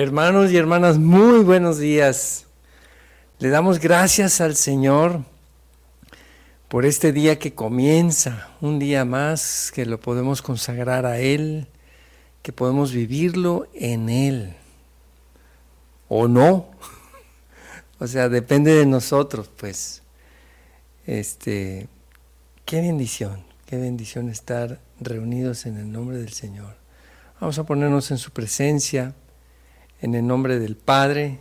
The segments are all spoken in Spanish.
Hermanos y hermanas, muy buenos días. Le damos gracias al Señor por este día que comienza, un día más que lo podemos consagrar a Él, que podemos vivirlo en Él. O no. O sea, depende de nosotros, pues. Este, qué bendición, qué bendición estar reunidos en el nombre del Señor. Vamos a ponernos en su presencia, en el nombre del Padre,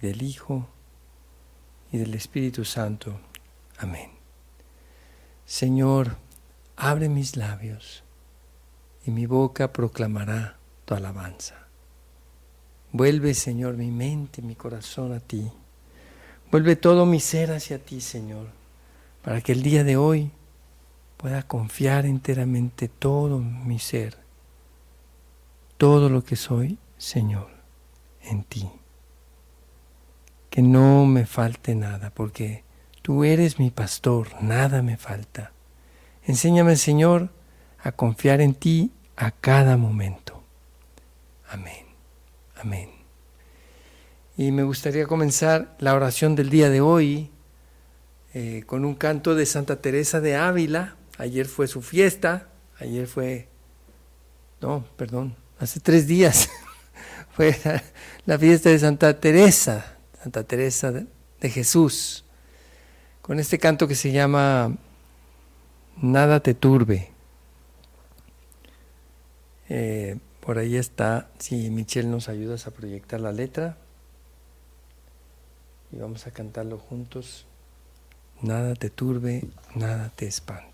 del Hijo y del Espíritu Santo. Amén. Señor, abre mis labios y mi boca proclamará tu alabanza. Vuelve, Señor, mi mente, mi corazón a ti. Vuelve todo mi ser hacia ti, Señor, para que el día de hoy pueda confiar enteramente todo mi ser, todo lo que soy, Señor, en ti. Que no me falte nada, porque tú eres mi pastor, nada me falta. Enséñame, Señor, a confiar en ti a cada momento. Amén. Amén. Y me gustaría comenzar la oración del día de hoy eh, con un canto de Santa Teresa de Ávila. Ayer fue su fiesta, ayer fue, no, perdón, hace tres días fue la, fiesta de Santa Teresa, Santa Teresa de, Jesús, con este canto que se llama Nada te turbe. Eh, por ahí está, si Michelle nos ayudas a proyectar la letra. Y vamos a cantarlo juntos. Nada te turbe, nada te espante.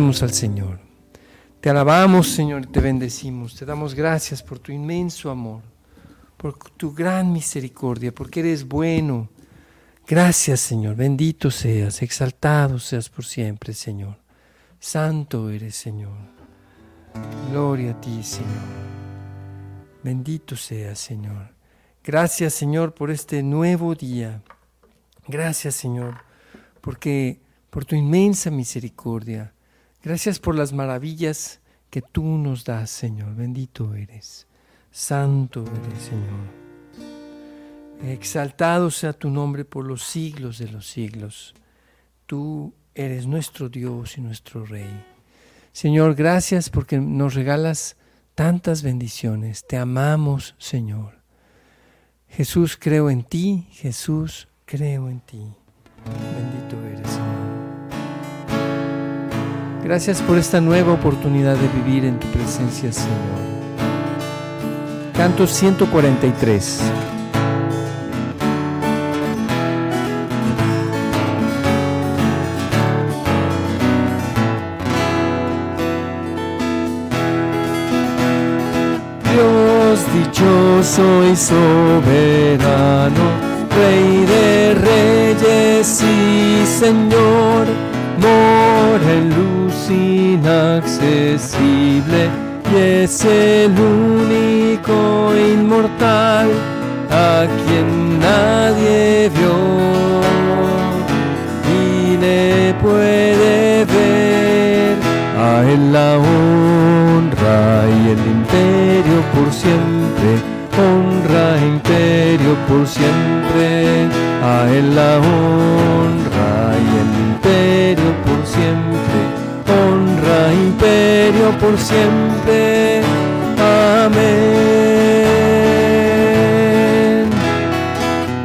Al Señor. Te alabamos, Señor, te bendecimos. Te damos gracias por tu inmenso amor por tu gran misericordia, porque eres bueno. Gracias, Señor. Bendito seas, exaltado seas por siempre, Señor. Santo eres, Señor. Gloria a ti, Señor. Bendito seas, Señor. Gracias, Señor, por este nuevo día. Gracias, Señor, porque por tu inmensa misericordia. Gracias por las maravillas que tú nos das, Señor. Bendito eres. Santo eres, Señor. Exaltado sea tu nombre por los siglos de los siglos. Tú eres nuestro Dios y nuestro Rey. Señor, gracias porque nos regalas tantas bendiciones. Te amamos, Señor. Jesús, creo en ti. Jesús, creo en ti. Bendito eres, Señor. Gracias por esta nueva oportunidad de vivir en tu presencia, Señor. Canto 143. Dios dichoso y soberano, Rey de reyes y Señor, inaccesible y es el único inmortal a quien nadie vio. Y le puede ver a él la honra y el imperio por siempre honra e imperio por siempre. A él la honra por siempre. Amén.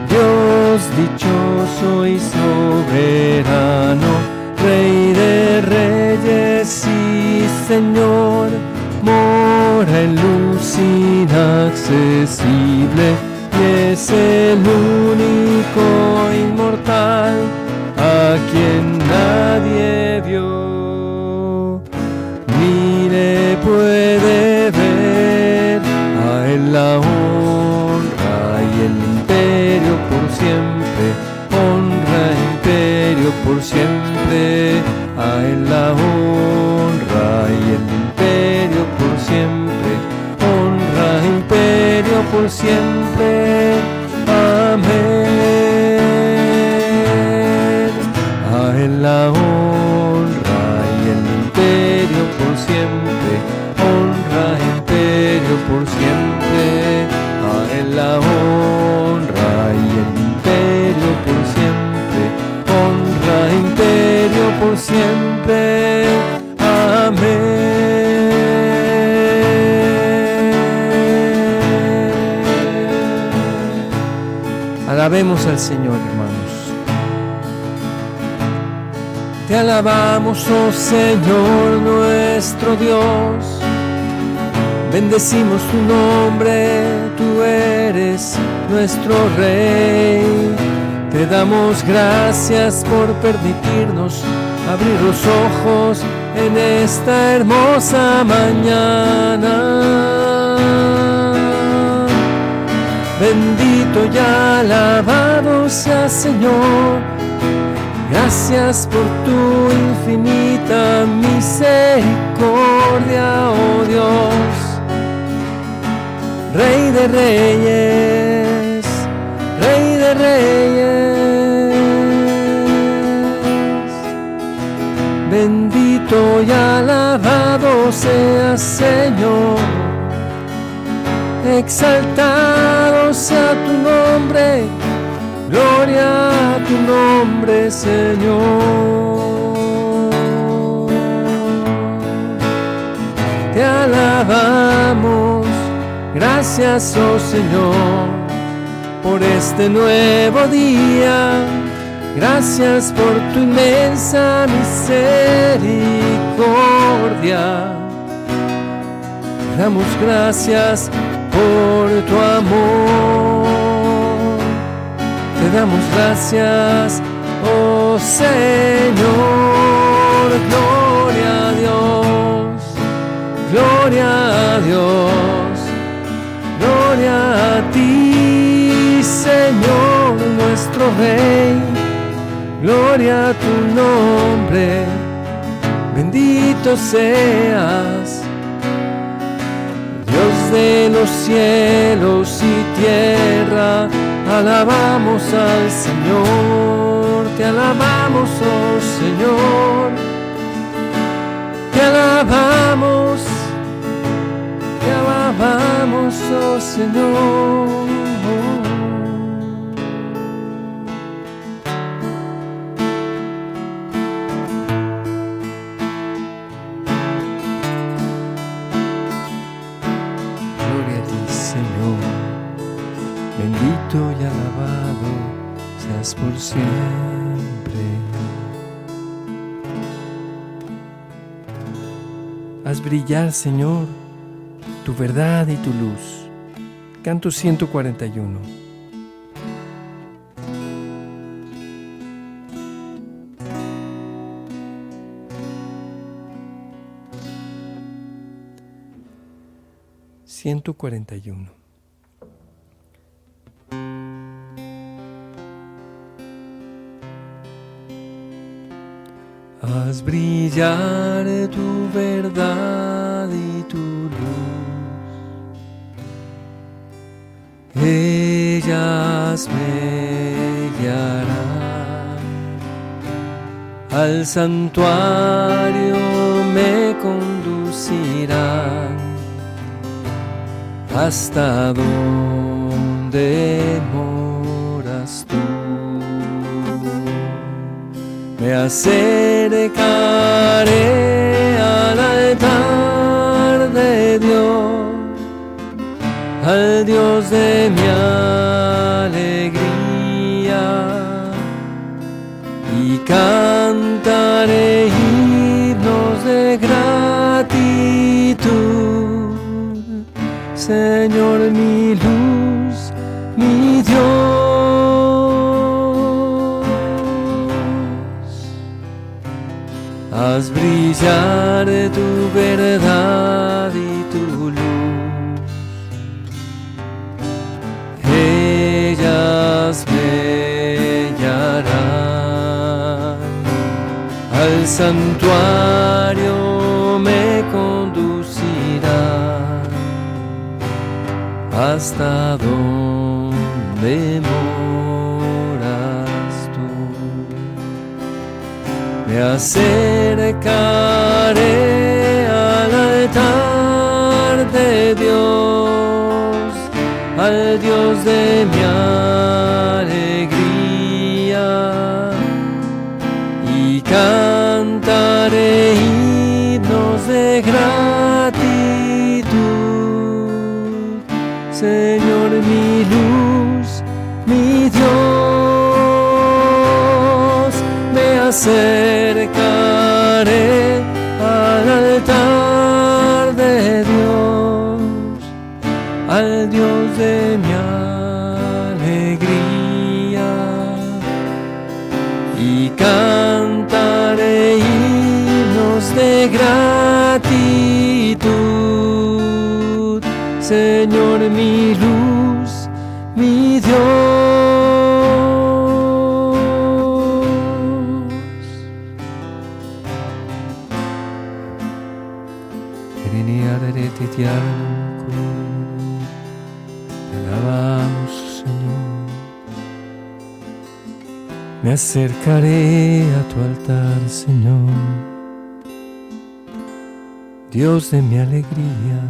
Dios dichoso y soberano, Rey de reyes y Señor, mora en luz inaccesible y es el único inmortal a quien nadie Alabemos al Señor, hermanos. Te alabamos, oh Señor nuestro Dios Bendecimos tu nombre, tú eres nuestro Rey. Te damos gracias por permitirnos abrir los ojos en esta hermosa mañana. Bendito y alabado sea Señor. Gracias por tu infinita misericordia, oh Dios. Rey de reyes, Rey de reyes. Bendito y alabado sea Señor, exaltado sea tu nombre, gloria a tu nombre Señor. Te alabamos Gracias, oh Señor, por este nuevo día. Gracias por tu inmensa misericordia. Damos gracias por tu amor. Te damos gracias, oh Señor. Gloria a Dios. Gloria a Dios Gloria a ti, Señor nuestro Rey. Gloria a tu nombre. Bendito seas, de los cielos y tierra. Alabamos al Señor, te alabamos, oh Señor. Te alabamos te alabamos, oh Señor. Por siempre. Haz brillar, Señor tu verdad y tu luz. Canto 141. Ciento cuarenta y uno. Haz brillar tu verdad y tu luz. Ellas me guiarán, al santuario me conducirán. Hasta donde Me acercaré santuario me conducirá hasta donde moras tú. Me acercaré al altar de Dios, al Dios de mi me alabamos, Señor. Me acercaré a tu altar, Señor, Dios de mi alegría.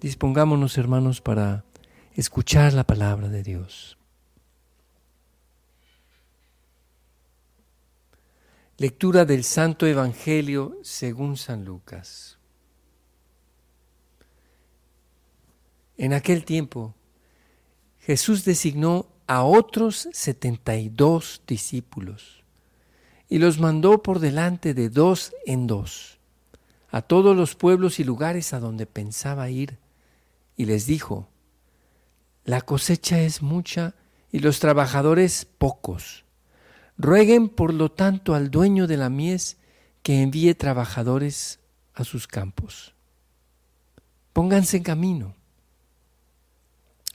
Dispongámonos, hermanos, para escuchar la palabra de Dios. Lectura del Santo Evangelio según San Lucas. En aquel tiempo, Jesús designó a otros setenta y dos discípulos y los mandó por delante de dos en dos a todos los pueblos y lugares a donde pensaba ir y les dijo, la cosecha es mucha y los trabajadores pocos. Rueguen por lo tanto al dueño de la mies que envíe trabajadores a sus campos. pónganse en camino.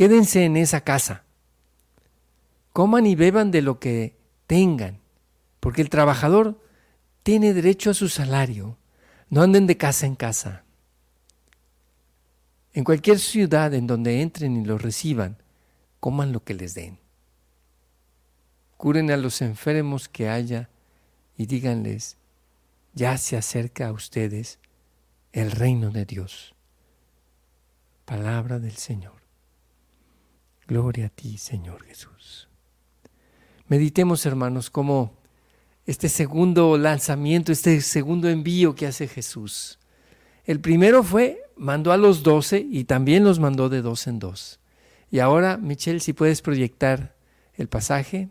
Quédense en esa casa. Coman y beban de lo que tengan, porque el trabajador tiene derecho a su salario. No anden de casa en casa. En cualquier ciudad en donde entren y los reciban, coman lo que les den. Curen a los enfermos que haya y díganles, ya se acerca a ustedes el reino de Dios. Palabra del Señor. Gloria a ti, Señor Jesús. Meditemos, hermanos, cómo este segundo lanzamiento, este segundo envío que hace Jesús. El primero fue, mandó a los doce y también los mandó de dos en dos. Y ahora, Michelle, si puedes proyectar el pasaje,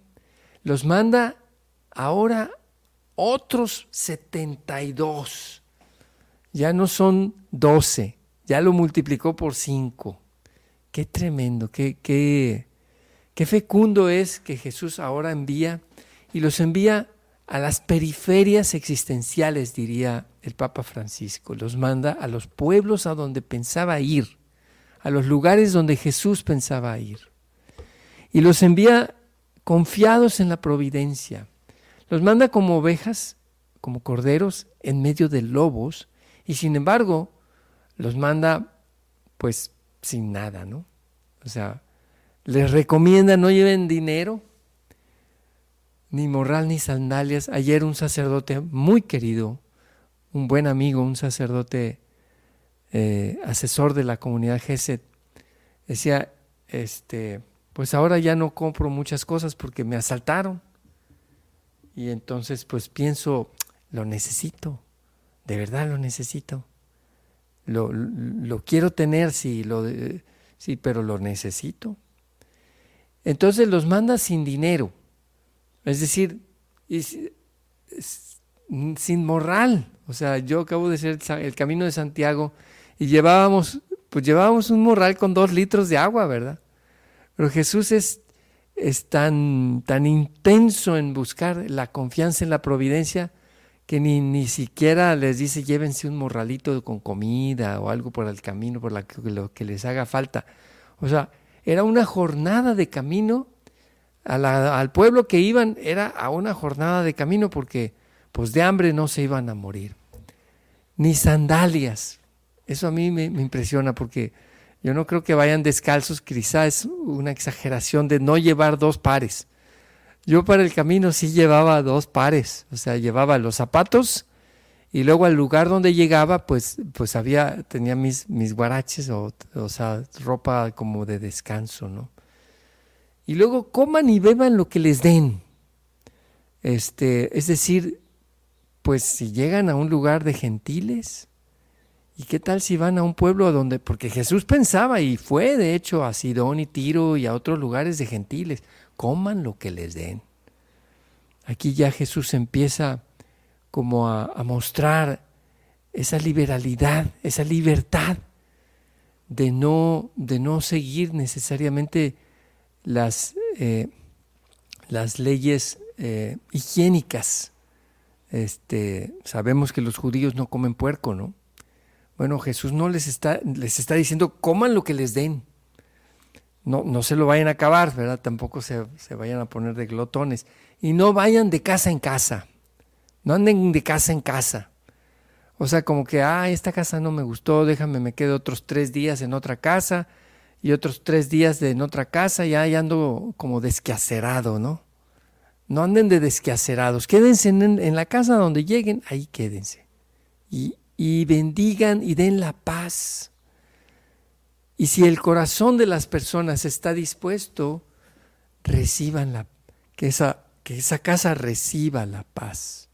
los manda ahora otros 72. Ya no son 12, ya lo multiplicó por 5. Qué tremendo, qué, qué, qué fecundo es que Jesús ahora envía y los envía a las periferias existenciales, diría el Papa Francisco. Los manda a los pueblos a donde pensaba ir, a los lugares donde Jesús pensaba ir. Y los envía confiados en la providencia, los manda como ovejas, como corderos, en medio de lobos, y sin embargo, los manda pues sin nada, ¿no? O sea, les recomienda no lleven dinero, ni morral, ni sandalias. Ayer un sacerdote muy querido, un buen amigo, un sacerdote eh, asesor de la comunidad GESET, decía, este, pues ahora ya no compro muchas cosas porque me asaltaron. Y entonces pues pienso, lo necesito, de verdad lo necesito. Lo, lo quiero tener, sí, lo, sí, pero lo necesito. Entonces los manda sin dinero, es decir, sin moral. O sea, yo acabo de hacer el camino de Santiago y llevábamos, pues llevábamos un morral con dos litros de agua, ¿verdad? Pero Jesús es es tan, tan intenso en buscar la confianza en la providencia que ni, ni siquiera les dice llévense un morralito con comida o algo por el camino, por lo que les haga falta. O sea, era una jornada de camino, al pueblo que iban era a una jornada de camino porque pues de hambre no se iban a morir. Ni sandalias. Eso a mí me impresiona porque yo no creo que vayan descalzos, quizá es una exageración de no llevar dos pares. Yo para el camino sí llevaba dos pares, o sea, llevaba los zapatos y luego al lugar donde llegaba, pues, pues había, tenía mis, mis guaraches, o, o sea, ropa como de descanso, ¿no? Y luego coman y beban lo que les den. Este, es decir, pues si llegan a un lugar de gentiles, ¿Y qué tal si van a un pueblo donde, porque Jesús pensaba y fue de hecho a Sidón y Tiro y a otros lugares de gentiles, coman lo que les den. Aquí ya Jesús empieza como a, mostrar esa liberalidad, esa libertad de no, de no seguir necesariamente las, eh, las leyes eh, higiénicas. Este, sabemos que los judíos no comen puerco, ¿no? Bueno, Jesús no les está, les está diciendo, coman lo que les den. No, no se lo vayan a acabar, ¿verdad? Tampoco se, se vayan a poner de glotones. Y no vayan de casa en casa. No anden de casa en casa. O sea, como que, ah, esta casa no me gustó, déjame, me quedo otros tres días en otra casa y otros tres días en otra casa y ahí ando como desquacerado, ¿no? No anden de desquacerados, quédense en, en, la casa donde lleguen, ahí quédense. Y, y bendigan y den la paz. Y si el corazón de las personas está dispuesto, reciban la que esa, que esa casa reciba la paz.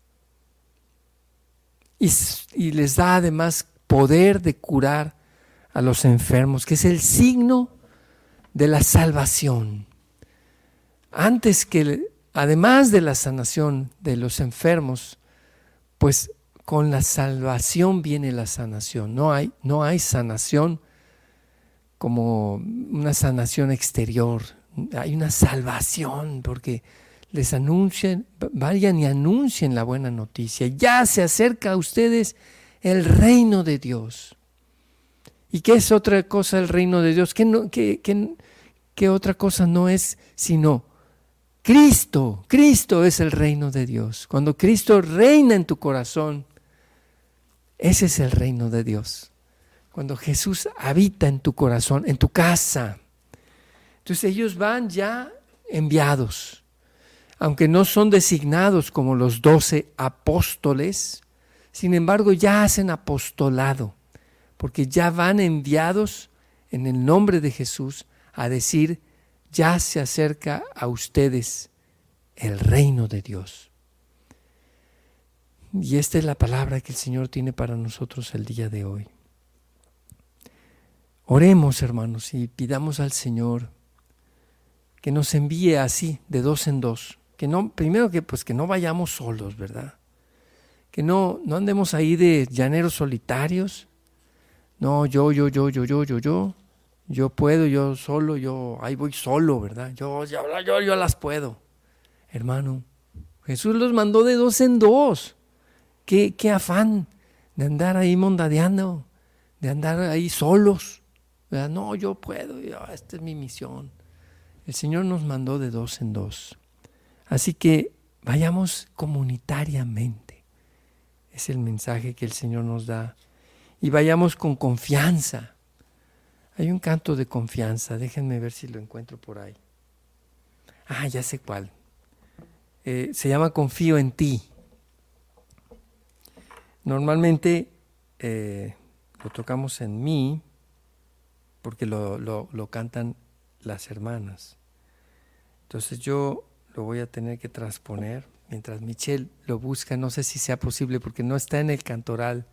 Y, les da además poder de curar a los enfermos, que es el signo de la salvación. Antes que, además de la sanación de los enfermos, pues con la salvación viene la sanación. No hay, no hay sanación como una sanación exterior. Hay una salvación porque les anuncien, vayan y anuncien la buena noticia. Ya se acerca a ustedes el reino de Dios. ¿Y qué es otra cosa el reino de Dios? ¿Qué, qué, qué otra cosa no es sino Cristo? Cristo es el reino de Dios. Cuando Cristo reina en tu corazón, ese es el reino de Dios. Cuando Jesús habita en tu corazón, en tu casa. Entonces ellos van ya enviados. Aunque no son designados como los doce apóstoles, sin embargo ya hacen apostolado, porque ya van enviados en el nombre de Jesús a decir, ya se acerca a ustedes el reino de Dios. Y esta es la palabra que el Señor tiene para nosotros el día de hoy. Oremos, hermanos, y pidamos al Señor que nos envíe así, de dos en dos. Que no, primero que pues que no vayamos solos, ¿verdad? Que no, no andemos ahí de llaneros solitarios. No, yo, yo, yo, yo, yo, yo, yo. Yo puedo, yo solo, yo, ahí voy solo, ¿verdad? Yo, yo, yo, yo las puedo. Hermano, Jesús los mandó de dos en dos. Qué, afán de andar ahí mondadeando, de andar ahí solos. No, yo puedo, esta es mi misión. El Señor nos mandó de dos en dos. Así que vayamos comunitariamente. Es el mensaje que el Señor nos da. Y vayamos con confianza. Hay un canto de confianza. Déjenme ver si lo encuentro por ahí. Ah, ya sé cuál. Eh, se llama Confío en ti. Normalmente eh, lo tocamos en mí porque lo, lo, cantan las hermanas. Entonces yo lo voy a tener que transponer mientras Michelle lo busca. No sé si sea posible porque no está en el cantoral.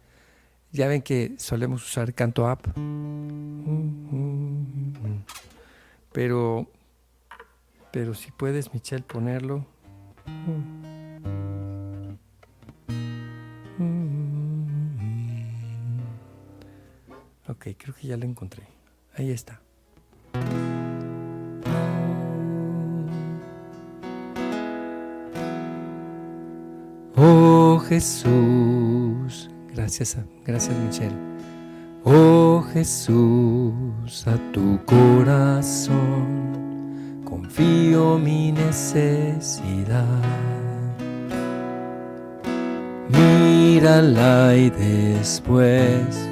Ya ven que solemos usar canto up. Pero, pero si puedes, Michelle, ponerlo. Ok, creo que ya lo encontré. Ahí está. Oh Jesús, gracias, gracias Michelle. Oh Jesús, a tu corazón confío mi necesidad. Mírala y después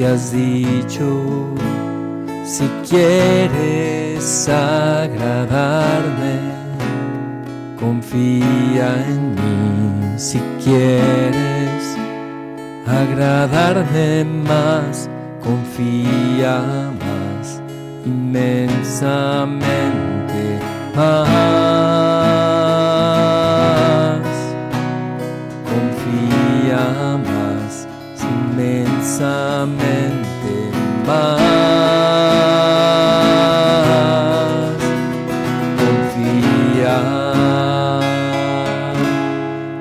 que has dicho, si quieres agradarme, confía en mí, si quieres agradarme más, confía más inmensamente inmensamente Confía.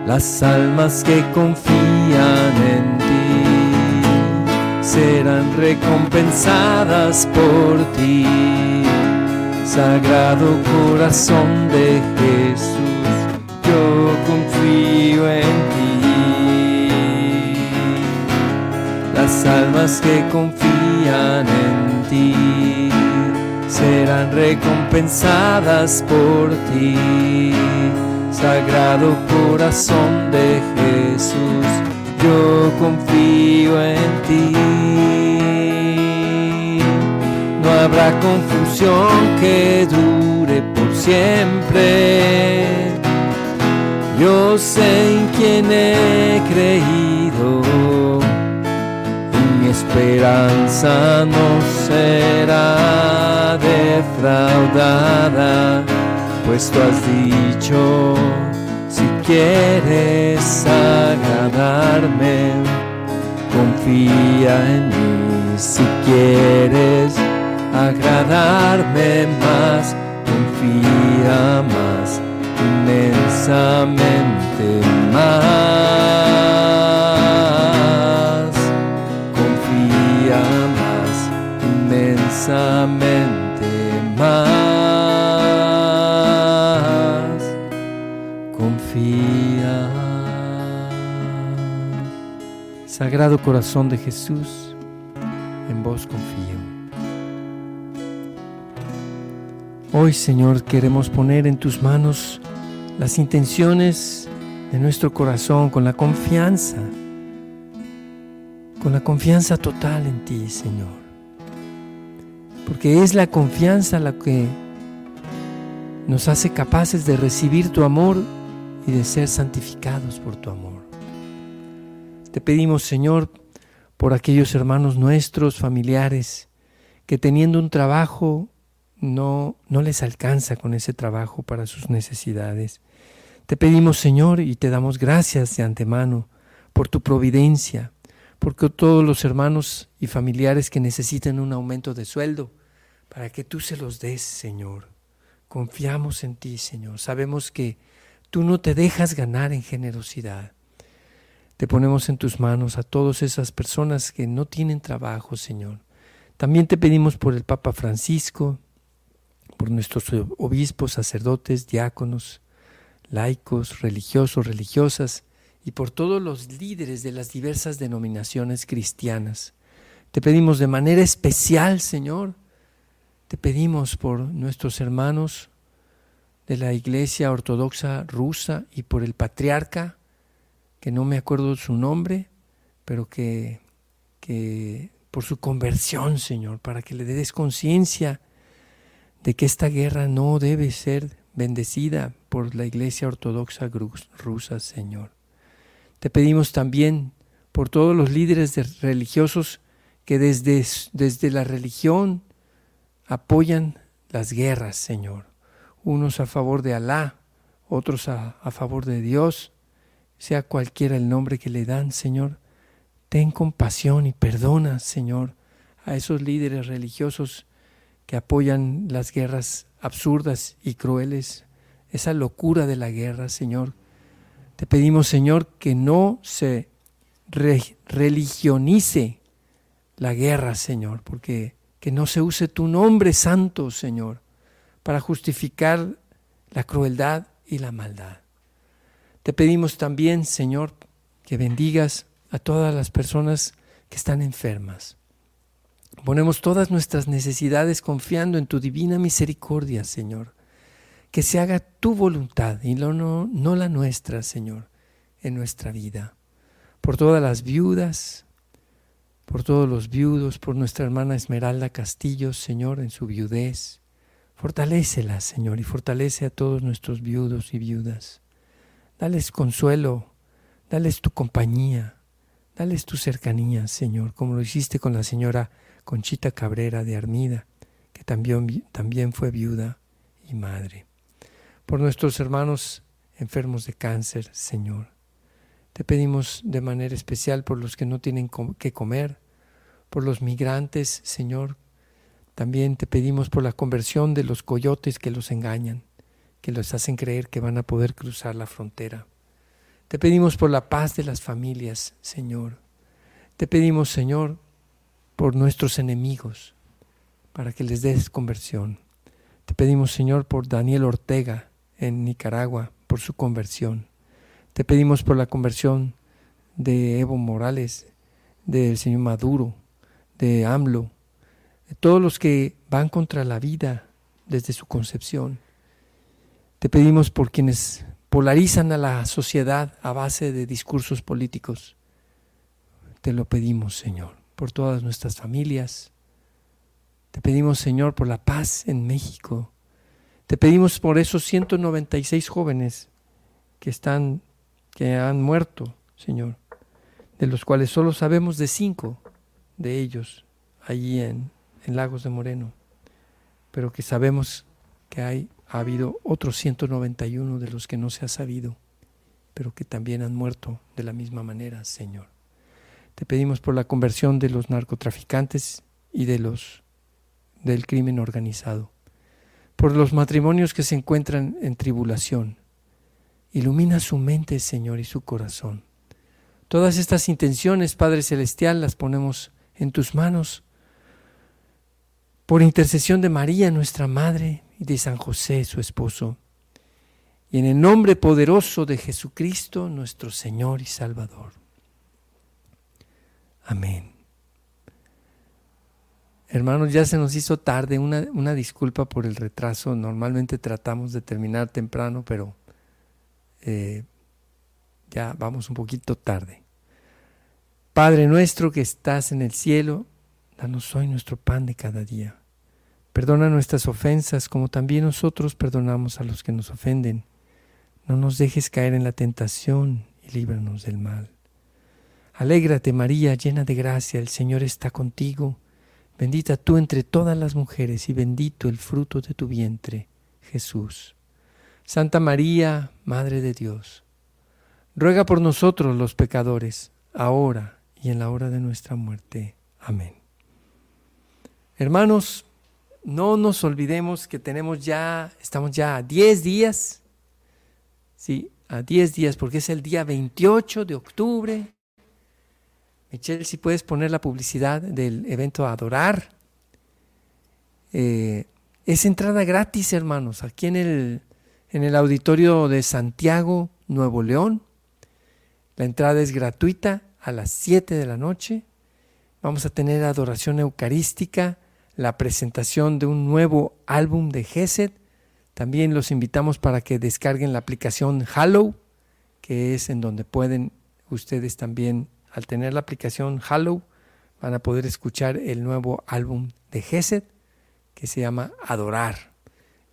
Las almas que confían en ti serán recompensadas por ti. Sagrado corazón de Jesús, Las almas que confían en ti serán recompensadas por ti. Sagrado corazón de Jesús, yo confío en ti. habrá confusión que dure por siempre. Yo sé en quién he creído esperanza no será defraudada, pues tú has dicho, si quieres agradarme, confía en mí si quieres agradarme más, confía más, inmensamente más. Sagrado Corazón de Jesús en vos confío. Hoy, Señor, queremos poner en tus manos las intenciones de nuestro corazón con la confianza, con la confianza total en ti, Señor. Porque es la confianza la que nos hace capaces de recibir tu amor y de ser santificados por tu amor. Te pedimos, Señor, por aquellos hermanos nuestros, familiares, que teniendo un trabajo no, no les alcanza con ese trabajo para sus necesidades. Te pedimos, Señor, y te damos gracias de antemano por tu providencia, porque todos los hermanos y familiares que necesiten un aumento de sueldo, para que tú se los des, Señor. Confiamos en ti, Señor. Sabemos que tú no te dejas ganar en generosidad. Te ponemos en tus manos a todas esas personas que no tienen trabajo, Señor. También te pedimos por el Papa Francisco, por nuestros obispos, sacerdotes, diáconos, laicos, religiosos, religiosas, y por todos los líderes de las diversas denominaciones cristianas. Te pedimos de manera especial, Señor, te pedimos por nuestros hermanos de la Iglesia Ortodoxa rusa y por el patriarca que no me acuerdo su nombre, pero que, que por su conversión, Señor, para que le des conciencia de que esta guerra no debe ser bendecida por la Iglesia Ortodoxa rusa, Señor. Te pedimos también por todos los líderes religiosos que desde, desde la religión apoyan las guerras, Señor. Unos a favor de Alá, otros a, a favor de Dios, sea cualquiera el nombre que le dan, Señor, ten compasión y perdona, Señor, a esos líderes religiosos que apoyan las guerras absurdas y crueles, esa locura de la guerra, Señor. Te pedimos, Señor, que no se religionice la guerra, Señor, porque que no se use tu nombre santo, Señor, para justificar la crueldad y la maldad. Te pedimos también, Señor, que bendigas a todas las personas que están enfermas. Ponemos todas nuestras necesidades confiando en tu divina misericordia, Señor. Que se haga tu voluntad y no, no, la nuestra, Señor, en nuestra vida. Por todas las viudas, por todos los viudos, por nuestra hermana Esmeralda Castillo, Señor, en su viudez. Fortalécela, Señor, y fortalece a todos nuestros viudos y viudas. Dales consuelo, dales tu compañía, dales tu cercanía, Señor, como lo hiciste con la señora Conchita Cabrera de Armida, que también, también fue viuda y madre. Por nuestros hermanos enfermos de cáncer, Señor. Te pedimos de manera especial por los que no tienen que comer, por los migrantes, Señor. También te pedimos por la conversión de los coyotes que los engañan que los hacen creer que van a poder cruzar la frontera. Te pedimos por la paz de las familias, Señor. Te pedimos, Señor, por nuestros enemigos, para que les des conversión. Te pedimos, Señor, por Daniel Ortega en Nicaragua, por su conversión. Te pedimos por la conversión de Evo Morales, del señor Maduro, de AMLO, de todos los que van contra la vida desde su concepción. Te pedimos por quienes polarizan a la sociedad a base de discursos políticos. Te lo pedimos, Señor, por todas nuestras familias. Te pedimos, Señor, por la paz en México. Te pedimos por esos 196 jóvenes que están, que han muerto, Señor, de los cuales solo sabemos de cinco de ellos allí en, en Lagos de Moreno, pero que sabemos que hay, ha habido otros 191 de los que no se ha sabido, pero que también han muerto de la misma manera, Señor. Te pedimos por la conversión de los narcotraficantes y de los del crimen organizado, por los matrimonios que se encuentran en tribulación. Ilumina su mente, Señor, y su corazón. Todas estas intenciones, Padre Celestial, las ponemos en tus manos por intercesión de María, nuestra Madre, y de San José, su esposo, y en el nombre poderoso de Jesucristo, nuestro Señor y Salvador. Amén. Hermanos, ya se nos hizo tarde, una, una, disculpa por el retraso. Normalmente tratamos de terminar temprano, pero eh, ya vamos un poquito tarde. Padre nuestro que estás en el cielo, danos hoy nuestro pan de cada día. Perdona nuestras ofensas como también nosotros perdonamos a los que nos ofenden. No nos dejes caer en la tentación y líbranos del mal. Alégrate María, llena de gracia, el Señor está contigo. Bendita tú entre todas las mujeres y bendito el fruto de tu vientre, Jesús. Santa María, Madre de Dios, ruega por nosotros los pecadores, ahora y en la hora de nuestra muerte. Amén. Hermanos, no nos olvidemos que tenemos ya, estamos ya a 10 días, sí, a 10 días, porque es el día 28 de octubre. Michelle, si puedes poner la publicidad del evento Adorar. Eh, es entrada gratis, hermanos, aquí en el, en el auditorio de Santiago, Nuevo León. La entrada es gratuita a las 7 de la noche. Vamos a tener adoración eucarística la presentación de un nuevo álbum de Gesed. También los invitamos para que descarguen la aplicación Hallow, que es en donde pueden ustedes también, al tener la aplicación Hallow, van a poder escuchar el nuevo álbum de Gesed, que se llama Adorar.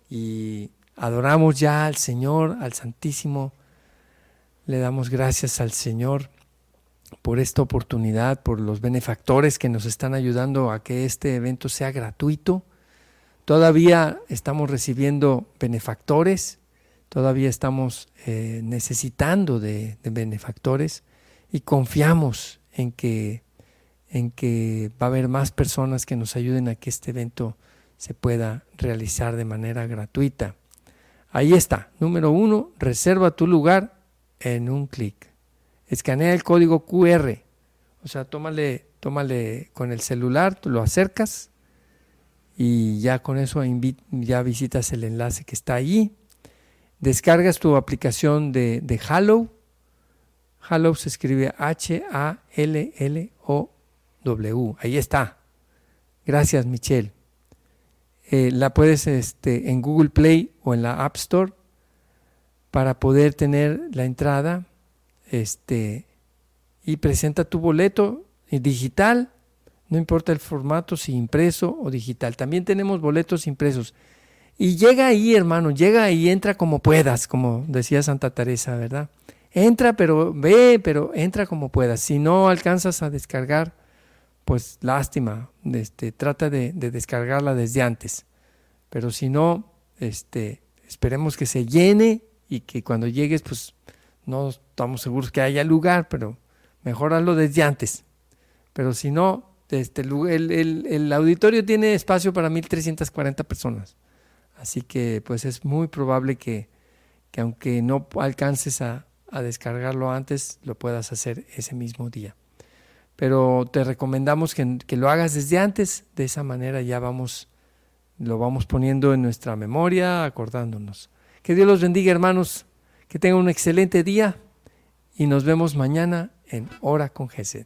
Y adoramos ya al Señor, al Santísimo. Le damos gracias al Señor por esta oportunidad, por los benefactores que nos están ayudando a que este evento sea gratuito. Todavía estamos recibiendo benefactores, todavía estamos eh, necesitando de, de, benefactores y confiamos en que, en que va a haber más personas que nos ayuden a que este evento se pueda realizar de manera gratuita. Ahí está, número uno, reserva tu lugar en un clic escanea el código QR. O sea, tómale, tómale con el celular, tú lo acercas y ya con eso ya visitas el enlace que está allí. Descargas tu aplicación de, de Hallow. Se escribe H-A-L-L-O-W. Ahí está. Gracias, Michelle. Eh, la puedes este, en Google Play o en la App Store para poder tener la entrada este, y presenta tu boleto digital, no importa el formato, si impreso o digital. También tenemos boletos impresos. Y llega ahí, hermano, llega ahí, entra como puedas, como decía Santa Teresa, ¿verdad? Entra, pero ve, pero entra como puedas. Si no alcanzas a descargar, pues lástima, este, trata de, de descargarla desde antes. Pero si no, este, esperemos que se llene y que cuando llegues, pues no estamos seguros que haya lugar, pero mejorarlo desde antes. Pero si no, este, el, el, el auditorio tiene espacio para 1.340 personas. Así que pues es muy probable que, que aunque no alcances a, a, descargarlo antes, lo puedas hacer ese mismo día. Pero te recomendamos que, que, lo hagas desde antes, de esa manera ya vamos, lo vamos poniendo en nuestra memoria, acordándonos. Que Dios los bendiga hermanos. Que tengan un excelente día y nos vemos mañana en Hora con Gesed.